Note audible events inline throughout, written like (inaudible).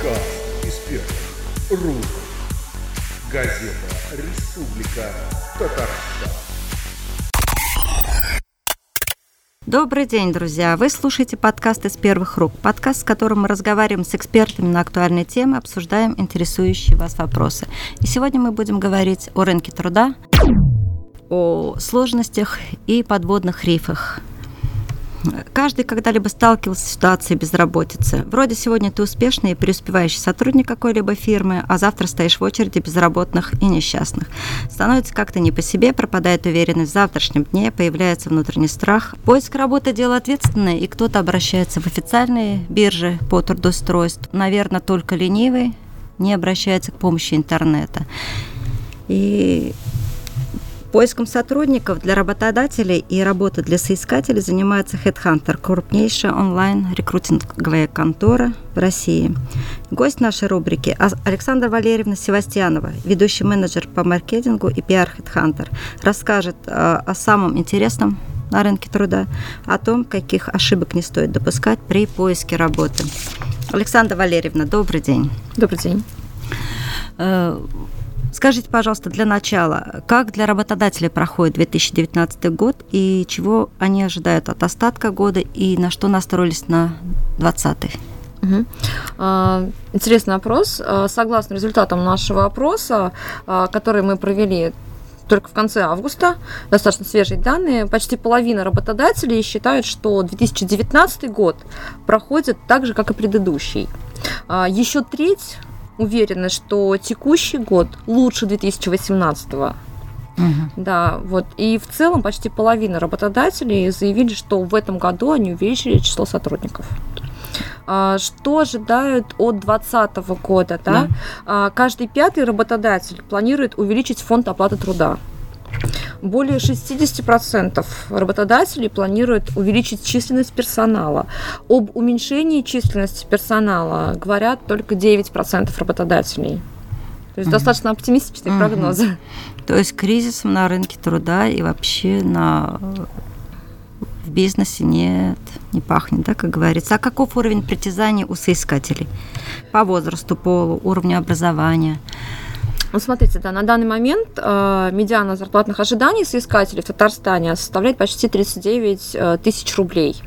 Подкаст из первых рук. Газета «Республика Татарстан». Добрый день, друзья! Вы слушаете подкаст из первых рук. Подкаст, в котором мы разговариваем с экспертами на актуальные темы, обсуждаем интересующие вас вопросы. И сегодня мы будем говорить о рынке труда, о сложностях и подводных рифах. Каждый когда-либо сталкивался с ситуацией безработицы. Вроде сегодня ты успешный и преуспевающий сотрудник какой-либо фирмы, а завтра стоишь в очереди безработных и несчастных. Становится как-то не по себе, пропадает уверенность в завтрашнем дне, появляется внутренний страх. Поиск работы – дело ответственное, и кто-то обращается в официальные биржи по трудоустройству. Наверное, только ленивый не обращается к помощи интернета. И Поиском сотрудников для работодателей и работы для соискателей занимается HeadHunter, крупнейшая онлайн-рекрутинговая контора в России. Гость нашей рубрики Александра Валерьевна Севастьянова, ведущий менеджер по маркетингу и пиар HeadHunter, расскажет э, о самом интересном на рынке труда, о том, каких ошибок не стоит допускать при поиске работы. Александра Валерьевна, добрый день. Добрый день. Скажите, пожалуйста, для начала, как для работодателей проходит 2019 год и чего они ожидают от остатка года и на что настроились на 2020? Угу. Интересный вопрос. А, согласно результатам нашего опроса, а, который мы провели только в конце августа, достаточно свежие данные, почти половина работодателей считают, что 2019 год проходит так же, как и предыдущий. Еще треть уверены, что текущий год лучше 2018 Угу. Да, вот. И в целом почти половина работодателей заявили, что в этом году они увеличили число сотрудников. А, что ожидают от 2020 года? Да? Да. Каждый пятый работодатель планирует увеличить фонд оплаты труда. Более 60% работодателей планируют увеличить численность персонала. Об уменьшении численности персонала говорят только 9% работодателей. То есть угу. достаточно оптимистичные угу. прогнозы. То есть кризисом на рынке труда и вообще на в бизнесе нет, не пахнет, да, как говорится. А каков уровень притязаний у соискателей? По возрасту, полу, уровню образования? Ну, смотрите, да, на данный момент э, медиана зарплатных ожиданий соискателей в Татарстане составляет почти 39 э, тысяч рублей.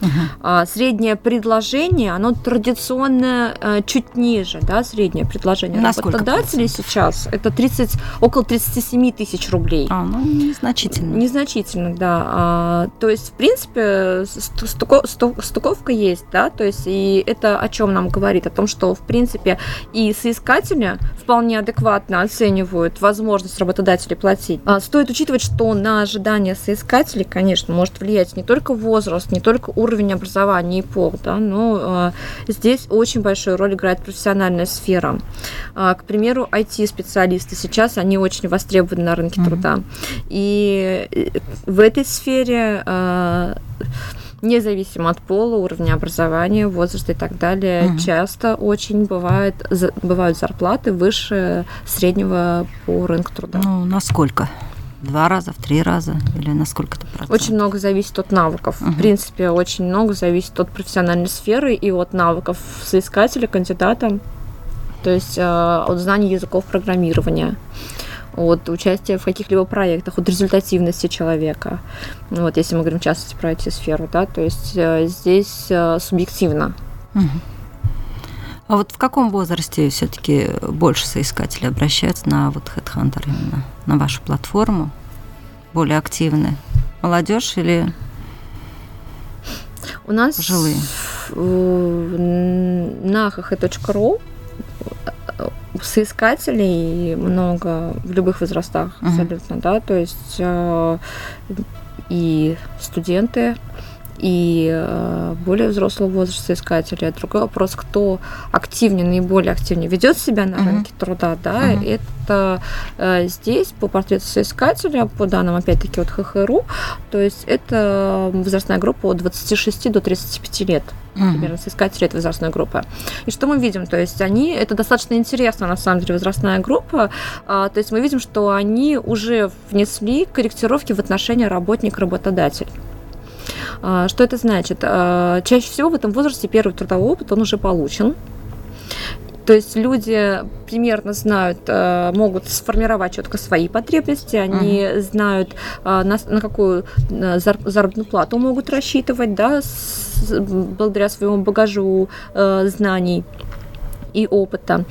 Uh-huh. среднее предложение, оно традиционно э, чуть ниже, да, среднее предложение работодателей сейчас это 30, около 37 тысяч рублей. А, ну, незначительно. Незначительно, да. А, то есть, в принципе, стуко, стуковка есть, да, то есть, и это о чем нам говорит? О том, что, в принципе, и соискатели вполне адекватно оценивают возможность работодателей платить. А, стоит учитывать, что на ожидания соискателей, конечно, может влиять не только возраст, не только уровень уровень образования и пол, да, но э, здесь очень большую роль играет профессиональная сфера. Э, к примеру, IT-специалисты сейчас, они очень востребованы на рынке mm-hmm. труда. И э, в этой сфере э, независимо от пола, уровня образования, возраста и так далее, угу. часто очень бывает, бывают зарплаты выше среднего по рынку труда. Ну, насколько? Два раза, в три раза или на сколько то процентов? Очень много зависит от навыков. Угу. В принципе, очень много зависит от профессиональной сферы и от навыков соискателя, кандидата, то есть э, от знаний языков программирования от участия в каких-либо проектах, от результативности человека. Вот, если мы говорим в частности про IT-сферу, да, то есть э, здесь э, субъективно. Угу. А вот в каком возрасте все-таки больше соискатели обращаются на вот Headhunter именно, на вашу платформу? Более активны? Молодежь или у нас жилые? На hh.ru соискателей много в любых возрастах uh-huh. абсолютно, да, то есть э, и студенты, и э, более взрослого возраста искателей. А другой вопрос, кто активнее, наиболее активнее ведет себя на рынке uh-huh. труда, да, uh-huh. это э, здесь по портрету соискателя, по данным опять-таки от ХХРУ, то есть это возрастная группа от 26 до 35 лет примерно соискатели этой возрастной группы. И что мы видим? То есть они, это достаточно интересно, на самом деле, возрастная группа. А, то есть мы видим, что они уже внесли корректировки в отношении работник-работодатель. А, что это значит? А, чаще всего в этом возрасте первый трудовой опыт, он уже получен. То есть люди примерно знают, э, могут сформировать четко свои потребности, они uh-huh. знают, на, на какую заработную плату могут рассчитывать, да, с, благодаря своему багажу знаний и опыта.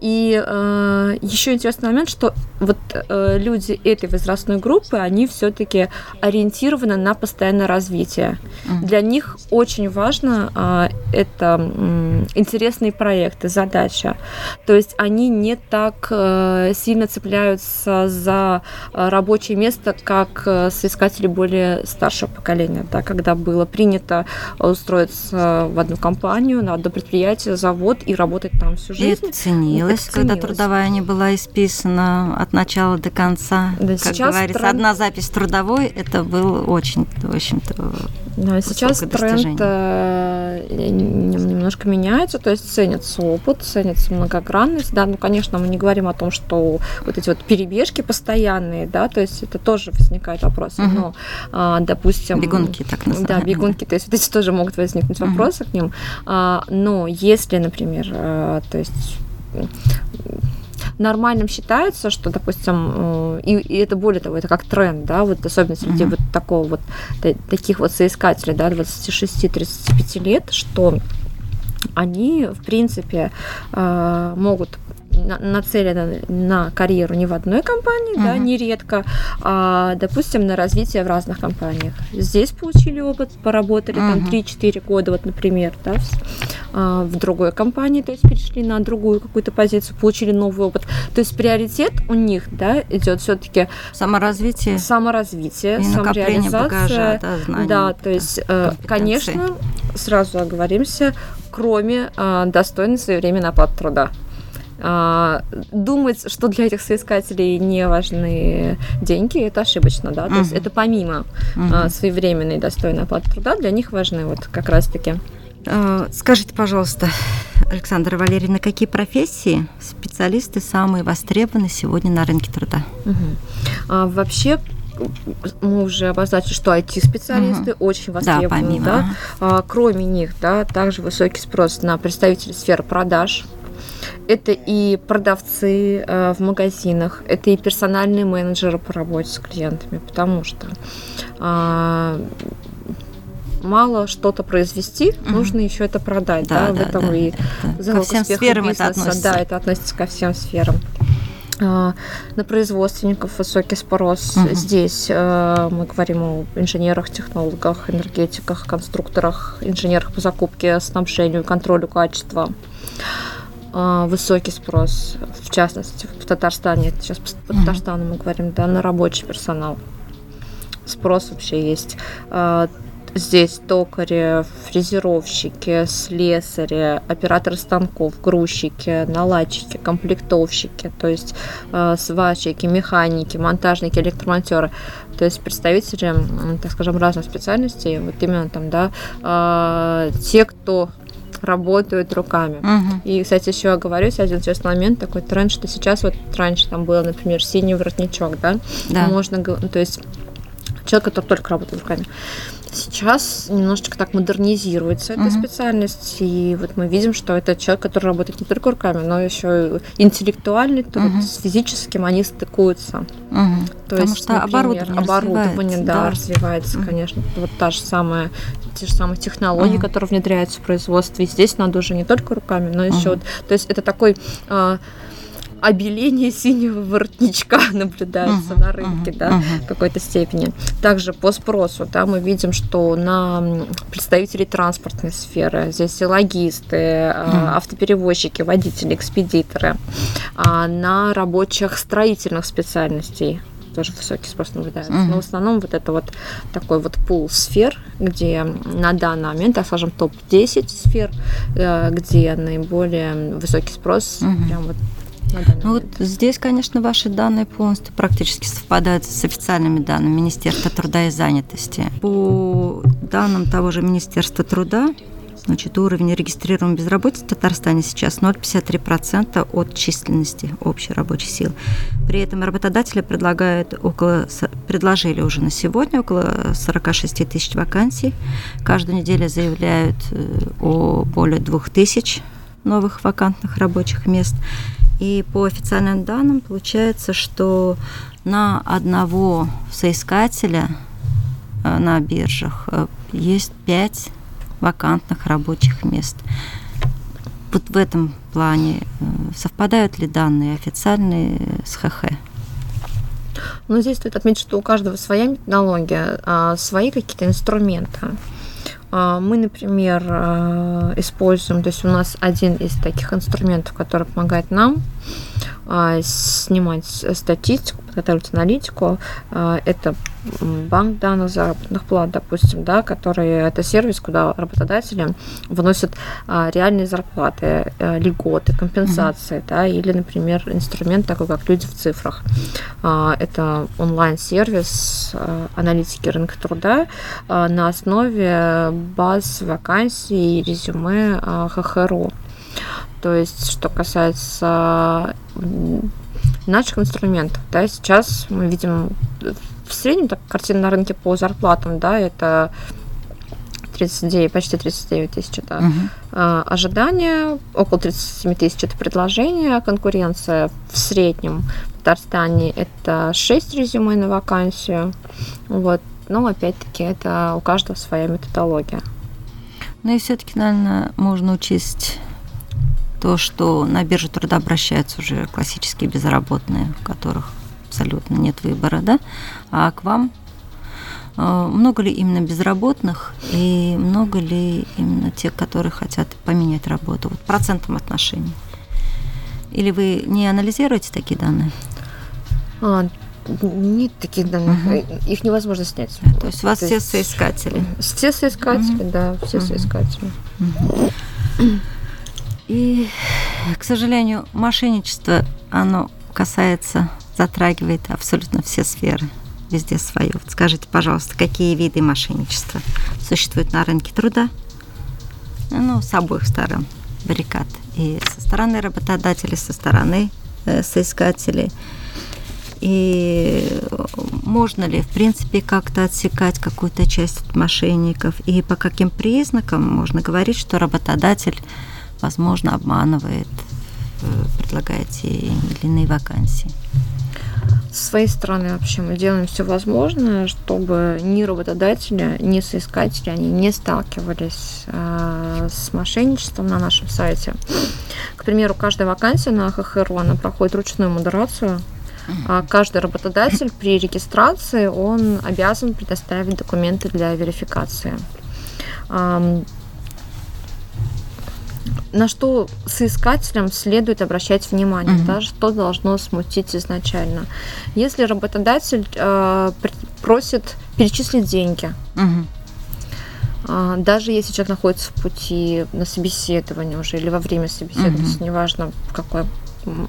И э, еще интересный момент, что вот э, люди этой возрастной группы, они все-таки ориентированы на постоянное развитие. Mm-hmm. Для них очень важно э, это э, интересные проекты, задача. То есть они не так э, сильно цепляются за э, рабочее место, как э, соискатели более старшего поколения, да, когда было принято устроиться в одну компанию, на одно предприятие, завод и работать там всю жизнь. И ценилось, когда ценилось. трудовая не была исписана от начала до конца. Да, как говорится, тренд... одна запись трудовой, это был очень, в общем-то, да, сейчас тренд э, немножко меняется, то есть ценится опыт, ценится многогранность, да, ну, конечно, мы не говорим о том, что вот эти вот перебежки постоянные, да, то есть это тоже возникает вопрос, угу. но, а, допустим... Бегунки, так называемые. Да, бегунки, то есть вот эти тоже могут возникнуть вопросы угу. к ним, а, но если, например, а, то есть нормальным считается, что, допустим, э, и, и это более того, это как тренд, да, вот особенно среди mm-hmm. вот такого вот таких вот соискателей, да, 26-35 лет, что они, в принципе, э, могут нацелена на карьеру не в одной компании, uh-huh. да, нередко, а, допустим, на развитие в разных компаниях. Здесь получили опыт, поработали uh-huh. там 3-4 года, вот, например, да, в, а, в другой компании, то есть перешли на другую какую-то позицию, получили новый опыт. То есть приоритет у них, да, идет все-таки саморазвитие, саморазвитие, и самореализация, багажа, да, знаний, да, то есть, э, конечно, сразу оговоримся, кроме э, достойной своевременной оплаты труда. А, думать, что для этих соискателей не важны деньги, это ошибочно, да, то uh-huh. есть это помимо uh-huh. своевременной достойной оплаты труда, для них важны вот как раз-таки. А, скажите, пожалуйста, Александра Валерьевна, какие профессии специалисты самые востребованы сегодня на рынке труда? Угу. А, вообще мы уже обозначили, что IT-специалисты угу. очень востребованы, да, помимо. да. А, кроме них, да, также высокий спрос на представителей сферы продаж, это и продавцы э, в магазинах, это и персональные менеджеры по работе с клиентами, потому что э, мало что-то произвести, mm-hmm. нужно еще это продать, да, да, в этом да, и да. залог ко всем сферам бизнеса, это относится. да, это относится ко всем сферам. А, на производственников высокий спрос. Угу. Здесь э, мы говорим о инженерах, технологах, энергетиках, конструкторах, инженерах по закупке, снабжению, контролю качества. А, высокий спрос, в частности, в Татарстане, сейчас по Татарстану мы говорим, да, на рабочий персонал. Спрос вообще есть. А, здесь токари, фрезеровщики, слесари, операторы станков, грузчики, наладчики, комплектовщики, то есть э, сварщики, механики, монтажники, электромонтеры. То есть представители, так скажем, разных специальностей, вот именно там, да, э, те, кто работают руками. Угу. И, кстати, еще оговорюсь, один интересный момент, такой тренд, что сейчас вот раньше там было, например, синий воротничок, да, да. можно, то есть человек, который только работает руками. Сейчас немножечко так модернизируется эта uh-huh. специальность, и вот мы видим, что это человек, который работает не только руками, но еще и интеллектуальный труд, uh-huh. с физическим они стыкуются. Uh-huh. То Потому есть, что например, оборудование, оборудование да, да, развивается, uh-huh. конечно. Вот та же самая, те же самые технологии, uh-huh. которые внедряются в производстве. И здесь надо уже не только руками, но еще uh-huh. вот, то есть это такой а, обеление синего воротничка (laughs) наблюдается uh-huh, на рынке, uh-huh, да, uh-huh. в какой-то степени. Также по спросу, да, мы видим, что на представителей транспортной сферы, здесь и логисты, uh-huh. автоперевозчики, водители, экспедиторы, а на рабочих строительных специальностей тоже высокий спрос наблюдается. Uh-huh. Но в основном вот это вот такой вот пул сфер, где на данный момент, так скажем, топ-10 сфер, э, где наиболее высокий спрос, uh-huh. прям вот ну, вот здесь, конечно, ваши данные полностью практически совпадают с официальными данными Министерства труда и занятости. По данным того же Министерства труда, Значит, уровень регистрированной безработицы в Татарстане сейчас 0,53% от численности общей рабочей силы. При этом работодатели предлагают около, предложили уже на сегодня около 46 тысяч вакансий. Каждую неделю заявляют э, о более 2 тысяч новых вакантных рабочих мест. И по официальным данным получается, что на одного соискателя э, на биржах э, есть 5 вакантных рабочих мест. Вот в этом плане э, совпадают ли данные официальные с ХХ? Ну, здесь стоит отметить, что у каждого своя методология, а, свои какие-то инструменты. А, мы, например, а, используем, то есть у нас один из таких инструментов, который помогает нам снимать статистику, подготовить аналитику, это банк данных заработных плат, допустим, да, который это сервис, куда работодатели вносят а, реальные зарплаты, а, льготы, компенсации, mm-hmm. да, или, например, инструмент такой, как люди в цифрах. А, это онлайн-сервис а, аналитики рынка труда а, на основе баз вакансий и резюме а, ХХРУ. То есть, что касается наших инструментов, да, сейчас мы видим в среднем так картина на рынке по зарплатам, да, это 39, почти 39 тысяч это uh-huh. ожидания, около 37 тысяч это предложение, конкуренция в среднем в Татарстане это 6 резюме на вакансию, вот, но опять-таки это у каждого своя методология. Ну и все-таки, наверное, можно учесть то, что на биржу труда обращаются уже классические безработные, у которых абсолютно нет выбора, да? А к вам э, много ли именно безработных и много ли именно тех, которые хотят поменять работу? Вот процентом отношений. Или вы не анализируете такие данные? А, нет таких данных, угу. их невозможно снять. То есть у вас То все есть... соискатели? Все соискатели, угу. да, все угу. соискатели. Угу. И, к сожалению, мошенничество, оно касается затрагивает абсолютно все сферы, везде свое. Скажите, пожалуйста, какие виды мошенничества существуют на рынке труда? Ну, с обоих сторон баррикад. И со стороны работодателей, со стороны э, соискателей. И можно ли, в принципе, как-то отсекать какую-то часть от мошенников? И по каким признакам можно говорить, что работодатель, возможно, обманывает, э, предлагая те или иные вакансии? С своей стороны вообще мы делаем все возможное, чтобы ни работодатели, ни соискатели они не сталкивались э, с мошенничеством на нашем сайте. К примеру, каждая вакансия на ХХРУ, она проходит ручную модерацию, а каждый работодатель при регистрации он обязан предоставить документы для верификации на что соискателям следует обращать внимание, угу. да, что должно смутить изначально. Если работодатель э, просит перечислить деньги, угу. э, даже если человек находится в пути на собеседование уже или во время собеседования, угу. неважно в какой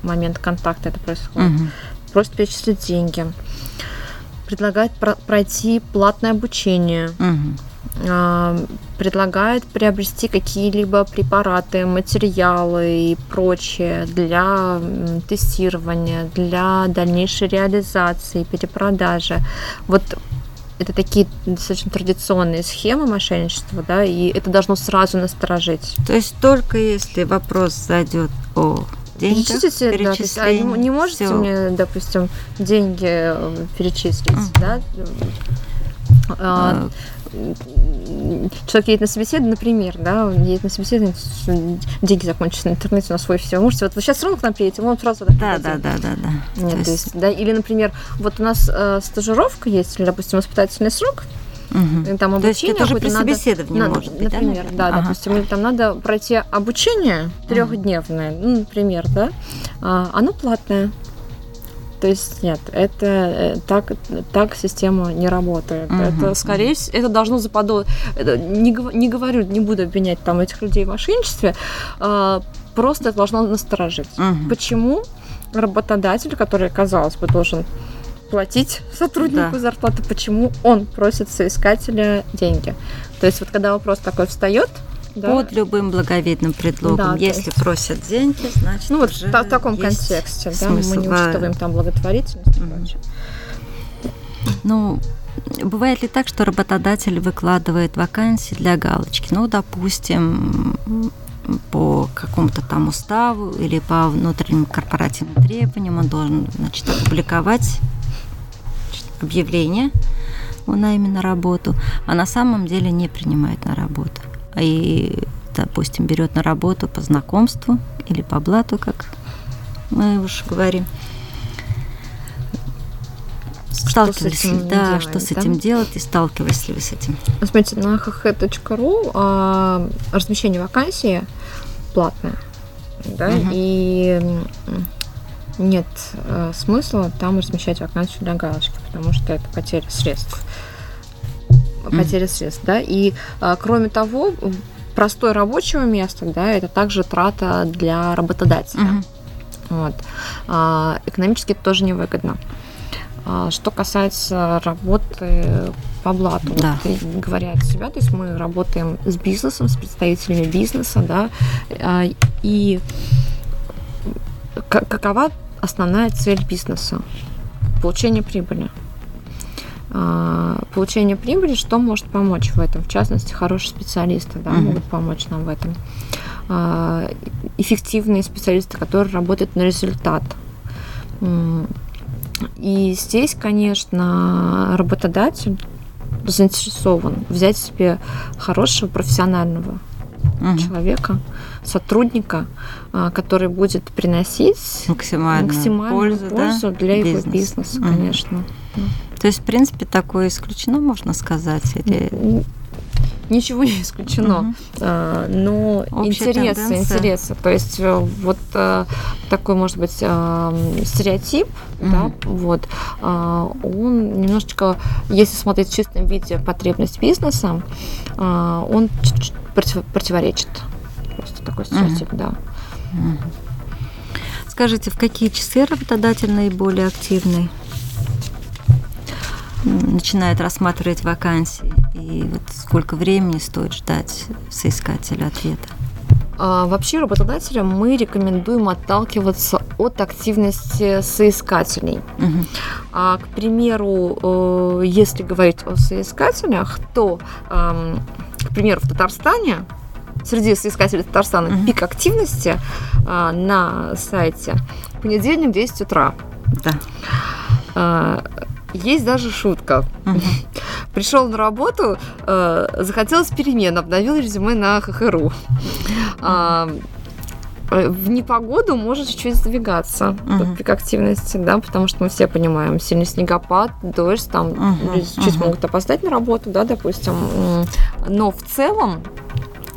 момент контакта это происходит, угу. просит перечислить деньги, предлагает про- пройти платное обучение. Угу предлагает приобрести какие-либо препараты, материалы и прочее для тестирования, для дальнейшей реализации, перепродажи. Вот это такие достаточно традиционные схемы мошенничества, да, и это должно сразу насторожить. То есть только если вопрос зайдет о деньгах, Перечислите, да, то есть, а не, не можете всё. мне, допустим, деньги э, перечислить, uh-huh. да? А, человек едет на собеседование, например, да, едет на собеседование, деньги закончатся на интернете, у нас свой все. Можете, вот вы сейчас рынок нам приедете, он сразу да, да, да, да, да. Нет, то, то есть, да, или, например, вот у нас э, стажировка есть, или, допустим, испытательный срок, Угу. Там обучение То есть это уже при надо, собеседовании надо, может быть, например, да, да ага. допустим, там надо пройти обучение трехдневное, ну, например, да, а, оно платное. То есть нет, это э, так, так система не работает. Угу. Это скорее всего, это должно заподозрить. Не, не говорю, не буду обвинять там этих людей в мошенничестве, а, просто это должно насторожить. Угу. Почему работодатель, который, казалось бы, должен платить сотруднику да. зарплату, почему он просит соискателя деньги? То есть вот когда вопрос такой встает, да. под любым благовидным предлогом. Да, Если есть... просят деньги, значит Ну вот в, в таком контексте, да, мы не учитываем там благотворительность mm Ну, бывает ли так, что работодатель выкладывает вакансии для галочки? Ну, допустим, по какому-то там уставу или по внутренним корпоративным требованиям он должен значит, опубликовать объявление о найме на работу, а на самом деле не принимает на работу. И, допустим, берет на работу по знакомству или по блату, как мы уж говорим. Сталкивались ли, да, делать, что с да? этим делать и сталкивались ли вы с этим? Смотрите, на hh.ru а, размещение вакансии платное, да, угу. и нет э, смысла там размещать вакансию для галочки, потому что это потеря средств. Потеря средств, да. И э, кроме того, простое рабочего места, да, это также трата для работодателя. Mm-hmm. Вот. А, экономически это тоже невыгодно. А, что касается работы по блату, да. вот, говоря от себя, то есть мы работаем с бизнесом, с представителями бизнеса, да, а, и какова основная цель бизнеса? Получение прибыли. А, получение прибыли, что может помочь в этом? В частности, хорошие специалисты да, mm-hmm. могут помочь нам в этом. А, эффективные специалисты, которые работают на результат. И здесь, конечно, работодатель заинтересован взять себе хорошего профессионального угу. человека, сотрудника, а, который будет приносить максимальную, максимальную пользу, пользу да? для Бизнес. его бизнеса, угу. конечно. То есть, в принципе, такое исключено, можно сказать? Или... Ничего не исключено. Угу. А, но Общая интересы, тенденция. интересы. То есть э, вот а, такой, может быть, а, стереотип, угу. да, вот, а, он немножечко, если смотреть в чистом виде потребность бизнеса, а, он против, противоречит. Просто такой стереотип, угу. да. Угу. Скажите, в какие часы работодатель наиболее активный? Начинает рассматривать вакансии и вот сколько времени стоит ждать соискателя ответа? А, вообще работодателям мы рекомендуем отталкиваться от активности соискателей. Угу. А, к примеру, э, если говорить о соискателях, то, к примеру, в Татарстане среди соискателей Татарстана угу. пик активности а, на сайте понедельник 10 утра. Да. Есть даже шутка. Угу. (laughs) Пришел на работу, э, захотелось перемен, обновил резюме на ХХРУ. А, э, в непогоду может чуть-чуть сдвигаться uh-huh. пик активности, да, потому что мы все понимаем, сильный снегопад, дождь, там uh-huh. чуть uh-huh. могут опоздать на работу, да, допустим. Но в целом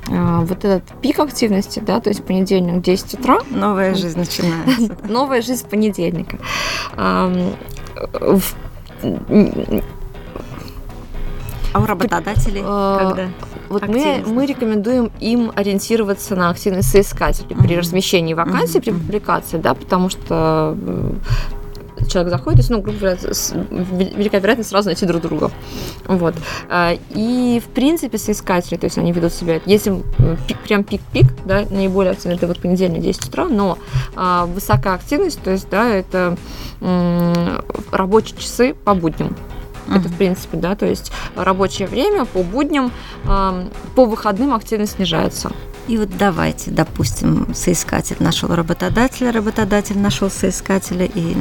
э, вот этот пик активности, да, то есть понедельник 10 утра. Новая жизнь начинается. (laughs) Новая жизнь с понедельника. В а у работодателей э, когда? Вот мы, мы рекомендуем им ориентироваться на активность соискателей uh-huh. при размещении вакансий, uh-huh. при публикации, да, потому что э, человек заходит, то есть, ну, грубо говоря, велика вероятность сразу найти друг друга. Вот. Э, и, в принципе, соискатели, то есть они ведут себя, если пик, прям пик-пик, да, наиболее активно, это вот понедельник, 10 утра, но а, высокая активность, то есть, да, это м- рабочие часы по будням. Это, в принципе, да, то есть рабочее время по будням, по выходным активность снижается. И вот давайте, допустим, соискатель нашел работодателя, работодатель нашел соискателя, и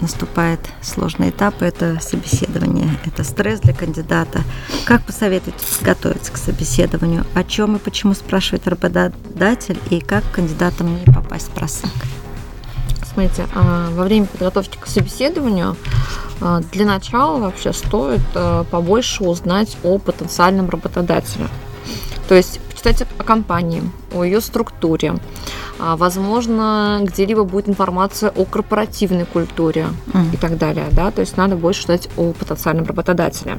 наступает сложный этап, это собеседование, это стресс для кандидата. Как посоветовать готовиться к собеседованию? О чем и почему спрашивает работодатель, и как кандидатам не попасть в просак? Смотрите, а, во время подготовки к собеседованию а, для начала вообще стоит а, побольше узнать о потенциальном работодателе. То есть почитать о компании, о ее структуре. Возможно, где-либо будет информация о корпоративной культуре mm. и так далее. Да? То есть надо больше читать о потенциальном работодателе.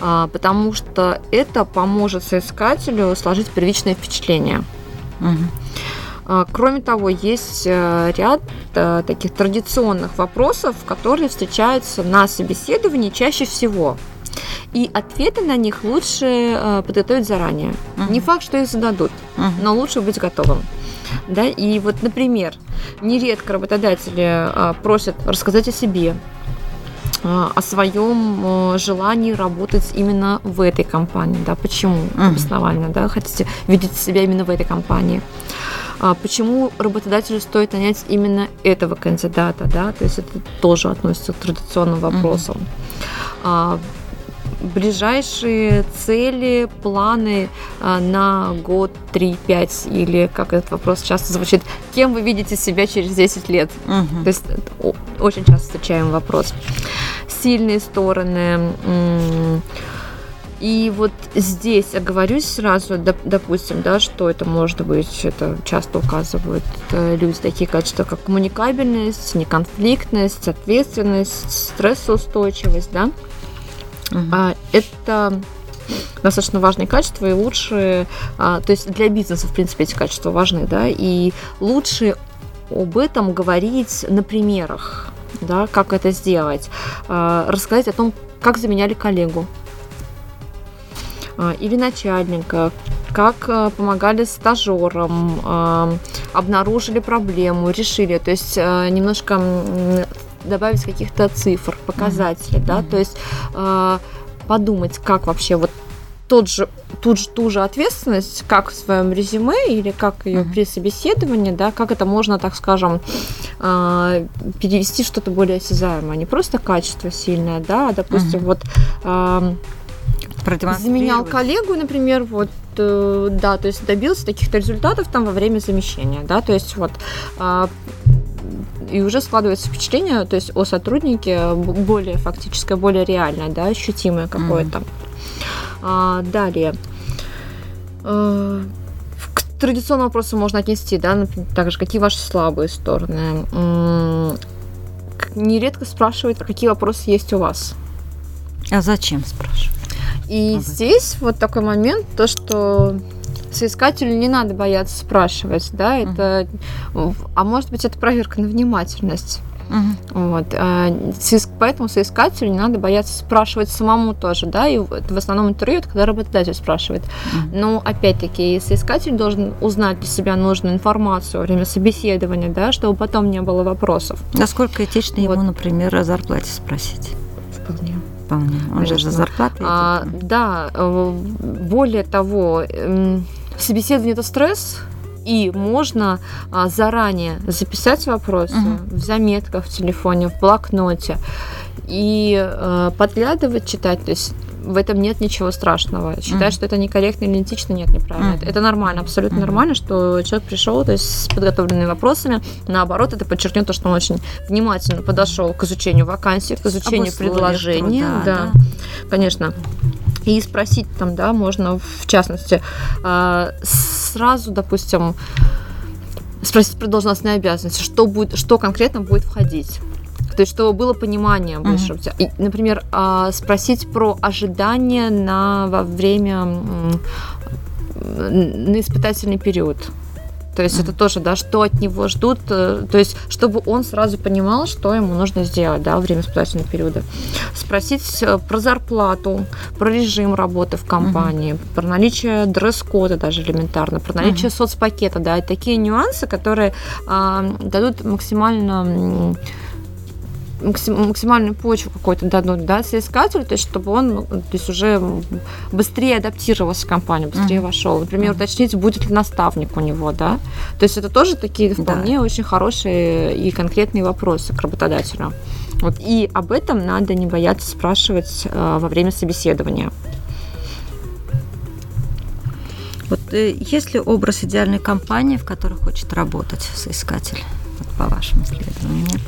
Потому что это поможет соискателю сложить первичное впечатление. Mm. А, кроме того, есть э, ряд э, таких традиционных вопросов, которые встречаются на собеседовании чаще всего. И ответы на них лучше э, подготовить заранее. Uh-huh. Не факт, что их зададут, uh-huh. но лучше быть готовым. Да? И вот, например, нередко работодатели просят рассказать о себе, о своем желании работать именно в этой компании, да, почему mm-hmm. да, хотите видеть себя именно в этой компании. А почему работодателю стоит нанять именно этого кандидата, да, то есть это тоже относится к традиционным вопросам. Mm-hmm. Ближайшие цели, планы а, на год, 3, 5 или как этот вопрос часто звучит, кем вы видите себя через 10 лет? Угу. То есть очень часто встречаем вопрос. Сильные стороны, и вот здесь оговорюсь сразу, допустим, да, что это может быть, это часто указывают э, люди такие качества, как коммуникабельность, неконфликтность, ответственность, стрессоустойчивость, да. А, это достаточно важные качества и лучше, а, то есть для бизнеса, в принципе, эти качества важны, да, и лучше об этом говорить на примерах, да, как это сделать, а, рассказать о том, как заменяли коллегу, или начальника, как помогали стажерам, обнаружили проблему, решили, то есть немножко добавить каких-то цифр, показателей, mm-hmm. да, то есть подумать, как вообще вот тот же, тут же, ту же ответственность, как в своем резюме или как ее uh-huh. при собеседовании, да, как это можно, так скажем, перевести что-то более осязаемое, не просто качество сильное, да, а, допустим, uh-huh. вот заменял коллегу, например, вот э, да, то есть добился таких-то результатов там во время замещения, да, то есть вот а, и уже складывается впечатление, то есть о сотруднике более фактическое, более реальное, да, ощутимое какое-то. Mm. А, далее. А, к традиционному вопросу можно отнести, да, например, также какие ваши слабые стороны. Нередко спрашивают, какие вопросы есть у вас. А зачем спрашивать? И ага. здесь вот такой момент, то, что соискателю не надо бояться спрашивать, да, это, а может быть, это проверка на внимательность. Угу. Вот. А, поэтому соискателю не надо бояться спрашивать самому тоже, да, и в основном интервью это когда работодатель спрашивает. Угу. Но опять-таки, соискатель должен узнать для себя нужную информацию во время собеседования, да, чтобы потом не было вопросов. Насколько этично вот. ему, например, о зарплате спросить? Вполне вполне. Он Конечно. же за зарплату. А, да, э, более того, эм, собеседование это стресс, и можно а, заранее записать вопросы угу. в заметках в телефоне, в блокноте и а, подглядывать, читать. То есть в этом нет ничего страшного. Считать, mm. что это некорректно или этично, нет, неправильно. Mm. Это, это нормально, абсолютно mm. нормально, что человек пришел то есть, с подготовленными вопросами. Наоборот, это подчеркнет то, что он очень внимательно подошел к изучению вакансии, к изучению предложения. Труда, да, да, конечно. И спросить там, да, можно в частности а, сразу, допустим, спросить про должностные обязанности, что будет, что конкретно будет входить. То есть, чтобы было понимание больше. Uh-huh. И, например, а, спросить про ожидания на, во время на испытательный период. То есть mm-hmm. это тоже, да, что от него ждут, э, то есть чтобы он сразу понимал, что ему нужно сделать, да, во время испытательного периода. Спросить э, про зарплату, про режим работы в компании, mm-hmm. про наличие дресс-кода даже элементарно, про наличие mm-hmm. соцпакета, да, и такие нюансы, которые а, дадут максимально максимальную почву какой-то дадут, да, соискателю, то есть чтобы он ну, то есть уже быстрее адаптировался в компанию, быстрее mm-hmm. вошел. Например, mm-hmm. уточнить, будет ли наставник у него, да. То есть это тоже такие вполне да. очень хорошие и конкретные вопросы к работодателю. Вот. И об этом надо не бояться спрашивать э, во время собеседования. Вот э, есть ли образ идеальной компании, в которой хочет работать соискатель, вот, по вашим исследованиям?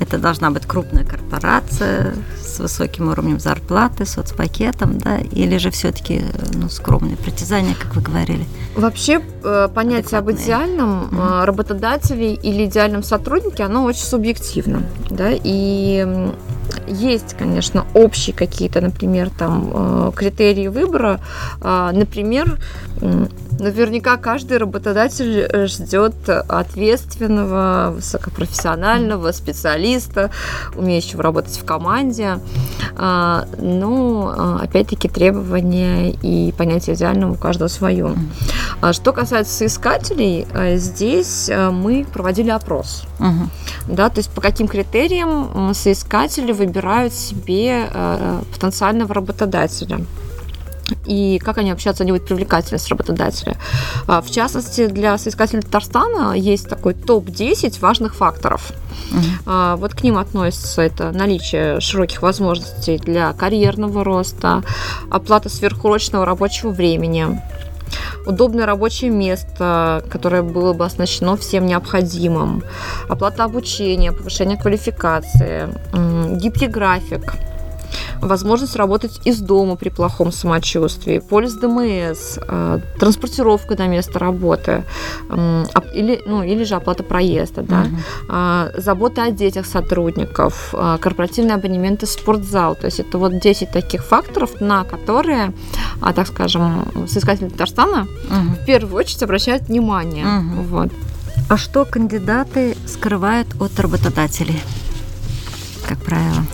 Это должна быть крупная корпорация высоким уровнем зарплаты, соцпакетом, да, или же все-таки ну, скромные притязания, как вы говорили? Вообще э, понятие об идеальном mm-hmm. работодателе или идеальном сотруднике, оно очень субъективно, да, и есть, конечно, общие какие-то, например, там э, критерии выбора, например, наверняка каждый работодатель э, ждет ответственного, высокопрофессионального специалиста, умеющего работать в команде. А, Но, ну, опять-таки, требования и понятие идеального у каждого свое. А что касается соискателей, э, здесь э, мы проводили опрос. Угу. Да, то есть по каким критериям соискатели выбирают себе потенциального работодателя и как они общаться, они будут привлекательны с работодателя. А, в частности, для соискателей Татарстана есть такой топ-10 важных факторов. Uh-huh. Вот к ним относится это наличие широких возможностей для карьерного роста, оплата сверхурочного рабочего времени, удобное рабочее место, которое было бы оснащено всем необходимым, оплата обучения, повышение квалификации, гибкий график – возможность работать из дома при плохом самочувствии, полис ДМС, э, транспортировка до места работы, или, ну, или же оплата проезда, да, угу. забота о детях сотрудников, э, корпоративные абонементы в спортзал. То есть это вот 10 таких факторов, на которые, а, так скажем, соискатели Татарстана угу. в первую очередь обращают внимание. Угу. Вот. А что кандидаты скрывают от работодателей, как правило?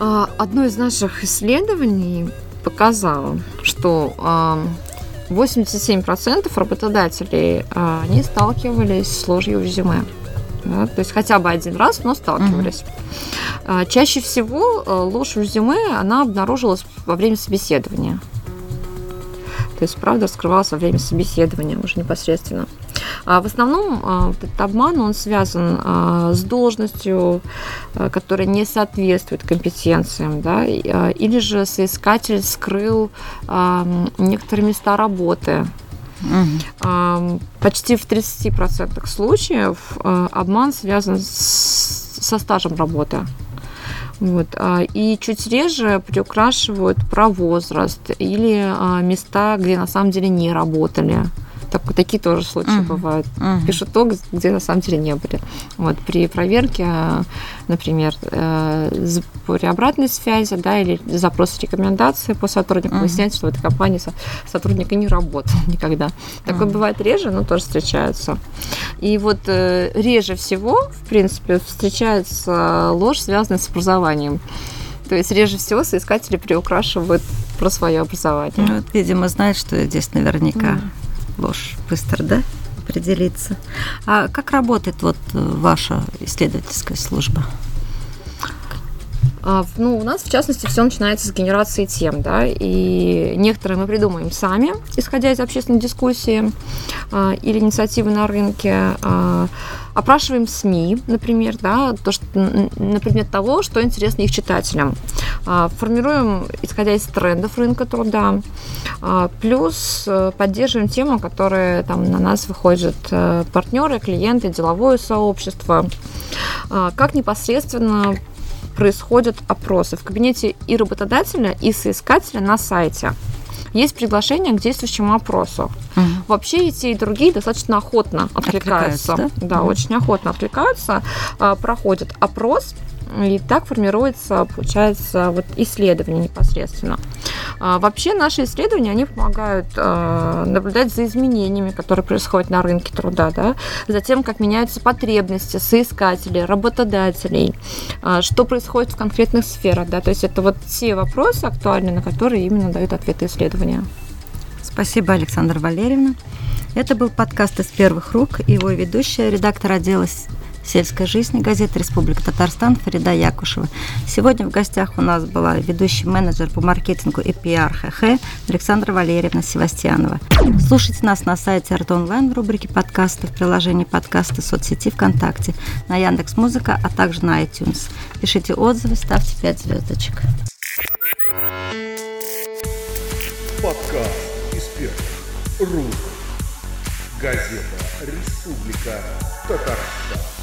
Одно из наших исследований показало, что 87% работодателей а, они сталкивались с ложью в. Да, то есть хотя бы один раз, но сталкивались. Mm-hmm. Чаще всего ложь в резюме она обнаружилась во время собеседования. То есть правда раскрывалась во время собеседования уже непосредственно. А в основном а, этот обман, он связан а, с должностью, которая не соответствует компетенциям, да, или же соискатель скрыл некоторые места работы, Угу. Почти в 30% случаев обман связан с, со стажем работы. Вот. И чуть реже приукрашивают про возраст или места, где на самом деле не работали. Так, такие тоже случаи uh-huh. бывают. Uh-huh. Пишут то, где на самом деле не были. Вот при проверке, например, э, при обратной связи, да, или запрос рекомендации по сотруднику, uh-huh. выясняется, что в этой компании сотрудник и не работал (laughs) никогда. Такое uh-huh. бывает реже, но тоже встречается. И вот э, реже всего, в принципе, встречается ложь, связанная с образованием. То есть реже всего соискатели приукрашивают про свое образование. Ну, вот, видимо, знают, что здесь наверняка. Mm ложь быстро, да, определиться. А как работает вот э, ваша исследовательская служба? А, ну, у нас, в частности, все начинается с генерации тем, да, и некоторые мы придумаем сами, исходя из общественной дискуссии а, или инициативы на рынке. А, опрашиваем СМИ, например, да, то, что, на предмет того, что интересно их читателям. Формируем, исходя из трендов рынка труда, плюс э, поддерживаем темы, которые там на нас выходят э, партнеры, клиенты, деловое сообщество, как непосредственно происходят опросы в кабинете и работодателя, и соискателя на сайте. Есть приглашение к действующему опросу. Угу. Вообще и те, и другие достаточно охотно откликаются. откликаются да, да угу. очень охотно откликаются. А, проходят опрос и так формируется, получается, вот исследование непосредственно. А, вообще наши исследования, они помогают а, наблюдать за изменениями, которые происходят на рынке труда, да, за тем, как меняются потребности соискателей, работодателей, а, что происходит в конкретных сферах, да, то есть это вот те вопросы актуальны, на которые именно дают ответы исследования. Спасибо, Александра Валерьевна. Это был подкаст из первых рук. Его ведущая, редактор отдела сельской жизни газеты «Республика Татарстан» Фарида Якушева. Сегодня в гостях у нас была ведущий менеджер по маркетингу и пиар ХХ Александра Валерьевна Севастьянова. Слушайте нас на сайте Арт Онлайн в рубрике подкасты, в приложении подкасты соцсети ВКонтакте, на Яндекс Музыка, а также на iTunes. Пишите отзывы, ставьте 5 звездочек. Подкаст из первых рук. Газета «Республика Татарстан».